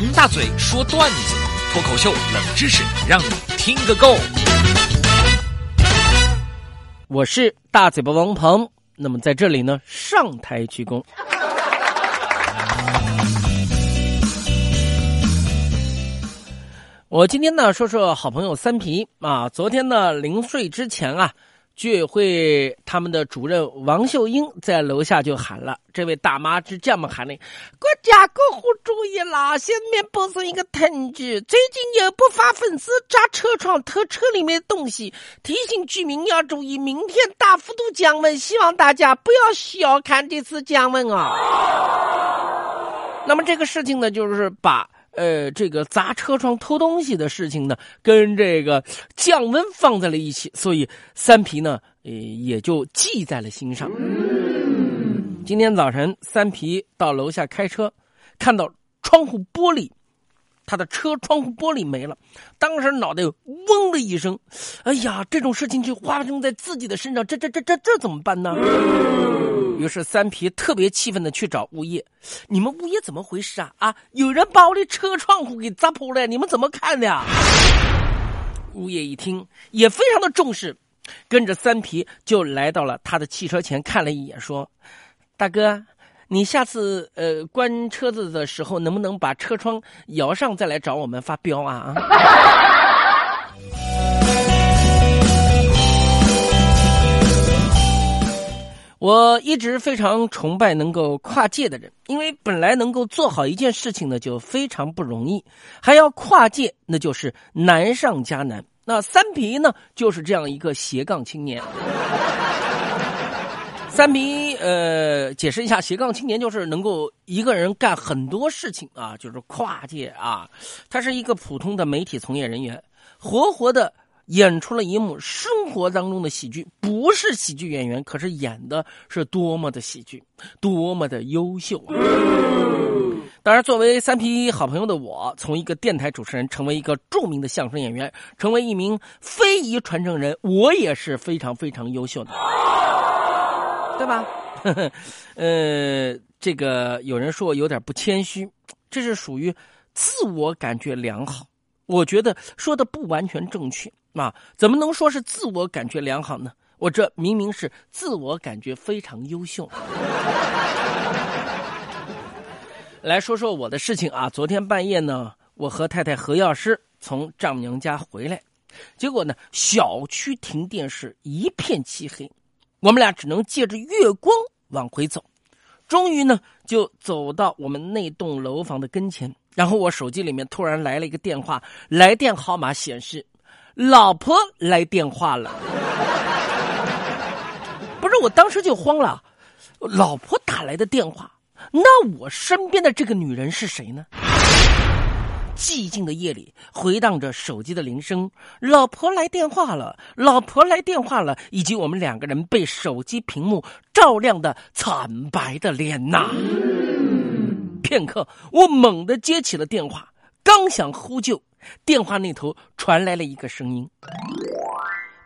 王大嘴说段子，脱口秀冷知识，让你听个够。我是大嘴巴王鹏，那么在这里呢，上台鞠躬。我今天呢，说说好朋友三皮啊。昨天呢，临睡之前啊，居委会他们的主任王秀英在楼下就喊了，这位大妈是这么喊的：“国家过户注意啦，下面播送一个通知，最近有不法分子砸车窗偷车里面东西，提醒居民要注意，明天大幅度降温，希望大家不要小看这次降温啊。”那么这个事情呢，就是把。呃，这个砸车窗偷东西的事情呢，跟这个降温放在了一起，所以三皮呢，呃，也就记在了心上。今天早晨，三皮到楼下开车，看到窗户玻璃，他的车窗户玻璃没了，当时脑袋嗡的一声，哎呀，这种事情就发生在自己的身上，这这这这这怎么办呢？于是三皮特别气愤的去找物业，你们物业怎么回事啊？啊，有人把我的车窗户给砸破了，你们怎么看的呀？物业一听也非常的重视，跟着三皮就来到了他的汽车前看了一眼，说：“大哥，你下次呃关车子的时候能不能把车窗摇上再来找我们发飙啊啊？” 我一直非常崇拜能够跨界的人，因为本来能够做好一件事情呢就非常不容易，还要跨界，那就是难上加难。那三皮呢，就是这样一个斜杠青年。三皮，呃，解释一下，斜杠青年就是能够一个人干很多事情啊，就是跨界啊。他是一个普通的媒体从业人员，活活的。演出了一幕生活当中的喜剧，不是喜剧演员，可是演的是多么的喜剧，多么的优秀啊！当然，作为三皮好朋友的我，从一个电台主持人成为一个著名的相声演员，成为一名非遗传承人，我也是非常非常优秀的，对吧？呃，这个有人说我有点不谦虚，这是属于自我感觉良好，我觉得说的不完全正确。啊，怎么能说是自我感觉良好呢？我这明明是自我感觉非常优秀。来说说我的事情啊，昨天半夜呢，我和太太何药师从丈母娘家回来，结果呢，小区停电是一片漆黑，我们俩只能借着月光往回走，终于呢，就走到我们那栋楼房的跟前，然后我手机里面突然来了一个电话，来电号码显示。老婆来电话了，不是我当时就慌了，老婆打来的电话，那我身边的这个女人是谁呢？寂静的夜里回荡着手机的铃声，老婆来电话了，老婆来电话了，以及我们两个人被手机屏幕照亮的惨白的脸呐。片刻，我猛地接起了电话，刚想呼救。电话那头传来了一个声音：“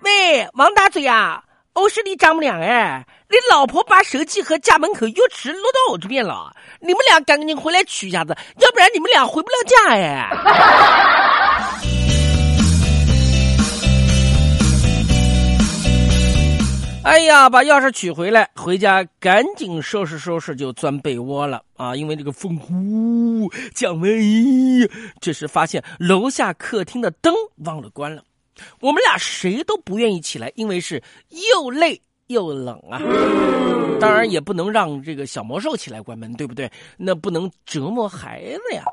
喂，王大嘴啊，我是你丈母娘哎，你老婆把手机和家门口钥匙落到我这边了，你们俩赶紧回来取一下子，要不然你们俩回不了家哎。”哎呀，把钥匙取回来，回家赶紧收拾收拾，就钻被窝了啊！因为这个风呼降温，这时发现楼下客厅的灯忘了关了，我们俩谁都不愿意起来，因为是又累又冷啊！当然也不能让这个小魔兽起来关门，对不对？那不能折磨孩子呀。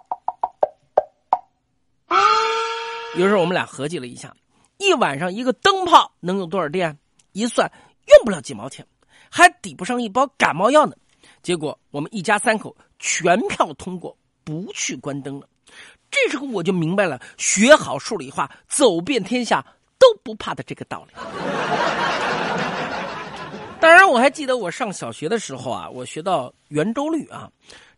于是我们俩合计了一下，一晚上一个灯泡能用多少电？一算。用不了几毛钱，还抵不上一包感冒药呢。结果我们一家三口全票通过，不去关灯了。这时候我就明白了，学好数理化，走遍天下都不怕的这个道理。当然，我还记得我上小学的时候啊，我学到圆周率啊，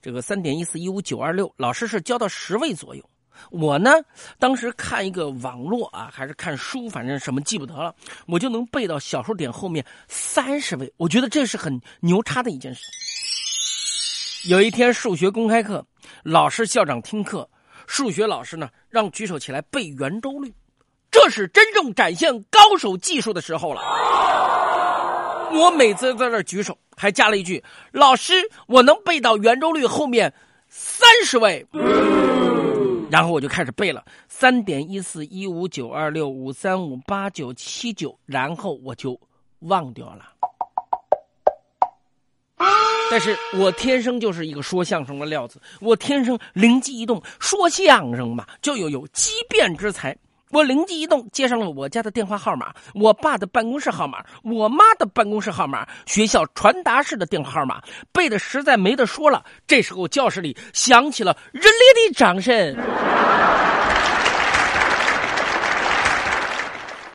这个三点一四一五九二六，老师是教到十位左右。我呢，当时看一个网络啊，还是看书，反正什么记不得了，我就能背到小数点后面三十位。我觉得这是很牛叉的一件事。有一天数学公开课，老师校长听课，数学老师呢让举手起来背圆周率，这是真正展现高手技术的时候了。我每次在这举手，还加了一句：“老师，我能背到圆周率后面三十位。”然后我就开始背了：三点一四一五九二六五三五八九七九，然后我就忘掉了。但是我天生就是一个说相声的料子，我天生灵机一动，说相声嘛就有有机变之才。我灵机一动，接上了我家的电话号码，我爸的办公室号码，我妈的办公室号码，学校传达室的电话号码，背的实在没得说了。这时候教室里响起了热烈的掌声。